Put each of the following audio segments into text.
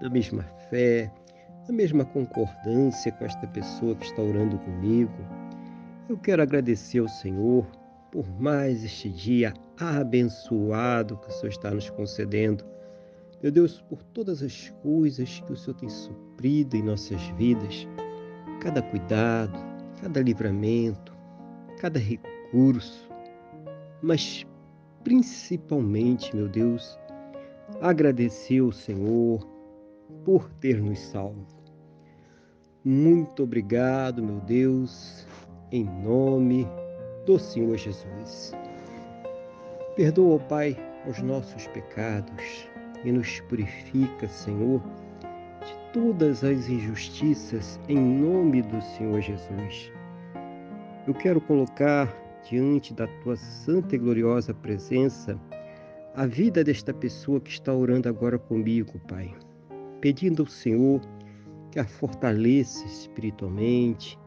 da mesma fé, da mesma concordância com esta pessoa que está orando comigo, eu quero agradecer ao Senhor por mais este dia abençoado que o Senhor está nos concedendo. Meu Deus, por todas as coisas que o Senhor tem suprido em nossas vidas, cada cuidado, cada livramento, cada recurso, mas principalmente, meu Deus, agradecer ao Senhor por ter nos salvo. Muito obrigado, meu Deus, em nome do Senhor Jesus. Perdoa, Pai, os nossos pecados e nos purifica, Senhor, de todas as injustiças em nome do Senhor Jesus. Eu quero colocar diante da tua santa e gloriosa presença a vida desta pessoa que está orando agora comigo, Pai pedindo ao Senhor que a fortaleça espiritualmente,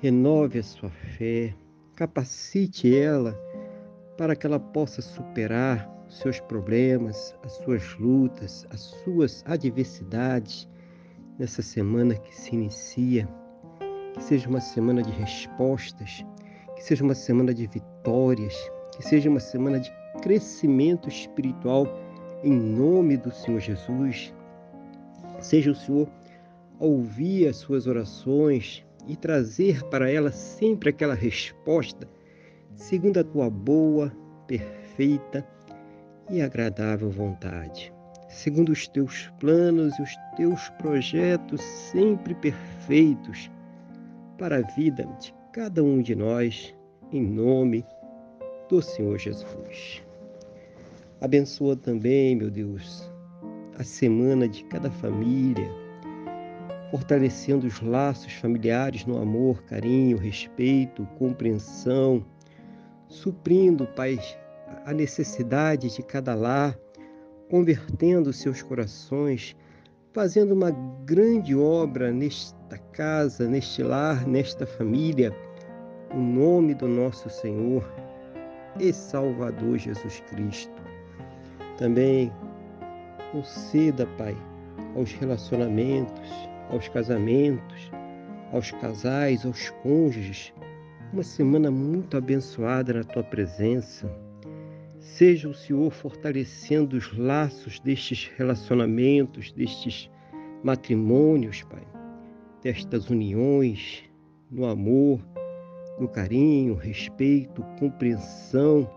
renove a sua fé, capacite ela para que ela possa superar seus problemas, as suas lutas, as suas adversidades nessa semana que se inicia. Que seja uma semana de respostas, que seja uma semana de vitórias, que seja uma semana de crescimento espiritual em nome do Senhor Jesus. Seja o Senhor ouvir as suas orações e trazer para ela sempre aquela resposta segundo a tua boa, perfeita e agradável vontade, segundo os teus planos e os teus projetos sempre perfeitos para a vida de cada um de nós, em nome do Senhor Jesus. Abençoa também, meu Deus, a semana de cada família, fortalecendo os laços familiares no amor, carinho, respeito, compreensão, suprindo, Pai, a necessidade de cada lar, convertendo seus corações, fazendo uma grande obra nesta casa, neste lar, nesta família, no nome do nosso Senhor e Salvador Jesus Cristo. Também Conceda, Pai, aos relacionamentos, aos casamentos, aos casais, aos cônjuges, uma semana muito abençoada na tua presença. Seja o Senhor fortalecendo os laços destes relacionamentos, destes matrimônios, Pai, destas uniões, no amor, no carinho, respeito, compreensão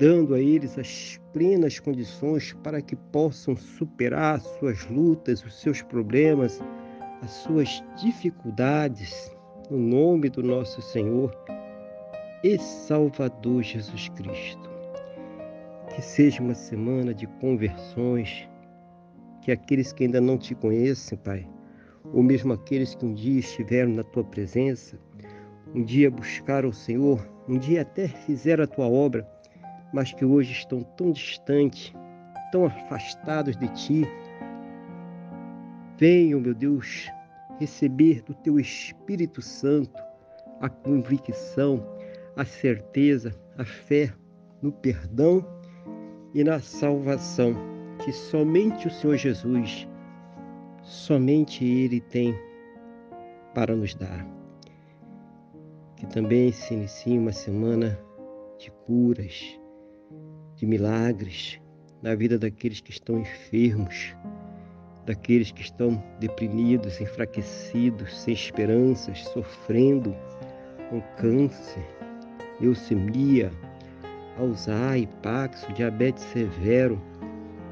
dando a eles as plenas condições para que possam superar as suas lutas, os seus problemas, as suas dificuldades, no nome do nosso Senhor e Salvador Jesus Cristo. Que seja uma semana de conversões, que aqueles que ainda não te conhecem, Pai, ou mesmo aqueles que um dia estiveram na tua presença, um dia buscaram o Senhor, um dia até fizeram a tua obra, mas que hoje estão tão distantes, tão afastados de Ti. Venham, meu Deus, receber do Teu Espírito Santo a convicção, a certeza, a fé no perdão e na salvação que somente o Senhor Jesus, somente Ele tem para nos dar. Que também se inicie uma semana de curas, de milagres na vida daqueles que estão enfermos, daqueles que estão deprimidos, enfraquecidos, sem esperanças, sofrendo com câncer, leucemia, Alzheimer, Paxo, diabetes severo,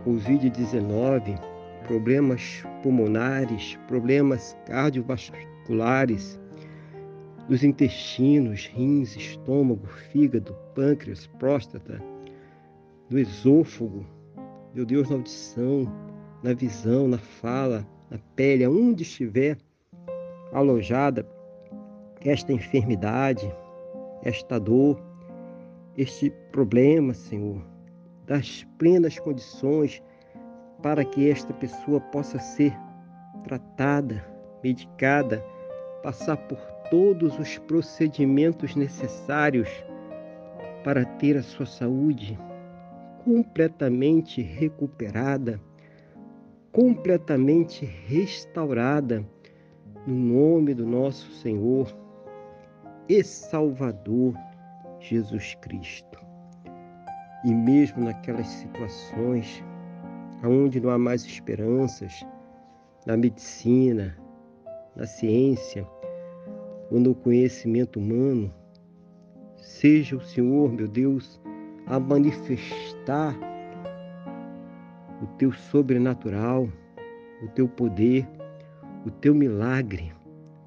Covid-19, problemas pulmonares, problemas cardiovasculares, dos intestinos, rins, estômago, fígado, pâncreas, próstata, do esôfago, meu Deus, na audição, na visão, na fala, na pele, aonde estiver alojada esta enfermidade, esta dor, este problema, Senhor, das plenas condições para que esta pessoa possa ser tratada, medicada, passar por todos os procedimentos necessários para ter a sua saúde completamente recuperada, completamente restaurada, no nome do nosso Senhor e Salvador Jesus Cristo. E mesmo naquelas situações onde não há mais esperanças, na medicina, na ciência ou no conhecimento humano, seja o Senhor, meu Deus, a manifestar o teu sobrenatural, o teu poder, o teu milagre,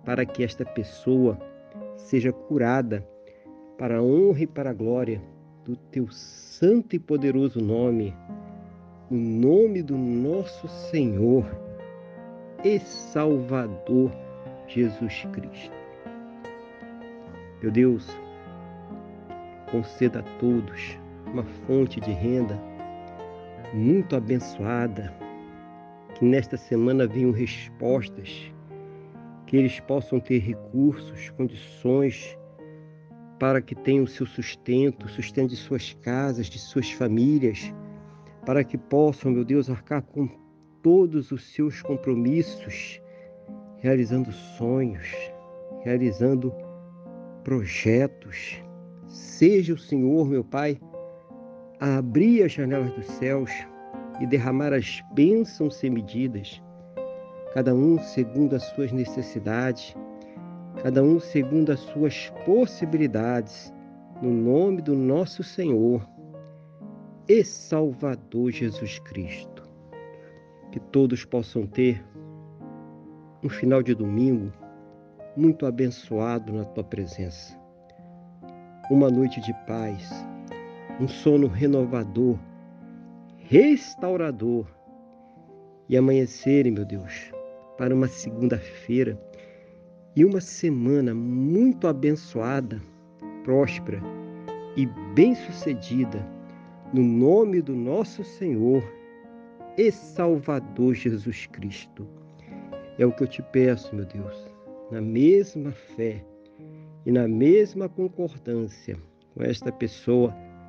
para que esta pessoa seja curada para a honra e para a glória do teu santo e poderoso nome, o nome do nosso Senhor e Salvador Jesus Cristo. Meu Deus, conceda a todos uma fonte de renda muito abençoada, que nesta semana venham respostas, que eles possam ter recursos, condições para que tenham seu sustento, sustento de suas casas, de suas famílias, para que possam, meu Deus, arcar com todos os seus compromissos, realizando sonhos, realizando projetos. Seja o Senhor, meu Pai, a abrir as janelas dos céus e derramar as bênçãos sem medidas, cada um segundo as suas necessidades, cada um segundo as suas possibilidades, no nome do nosso Senhor e Salvador Jesus Cristo que todos possam ter um final de domingo muito abençoado na tua presença. Uma noite de paz, um sono renovador, restaurador e amanhecerem, meu Deus, para uma segunda-feira e uma semana muito abençoada, próspera e bem-sucedida, no nome do nosso Senhor e Salvador Jesus Cristo. É o que eu te peço, meu Deus, na mesma fé e na mesma concordância com esta pessoa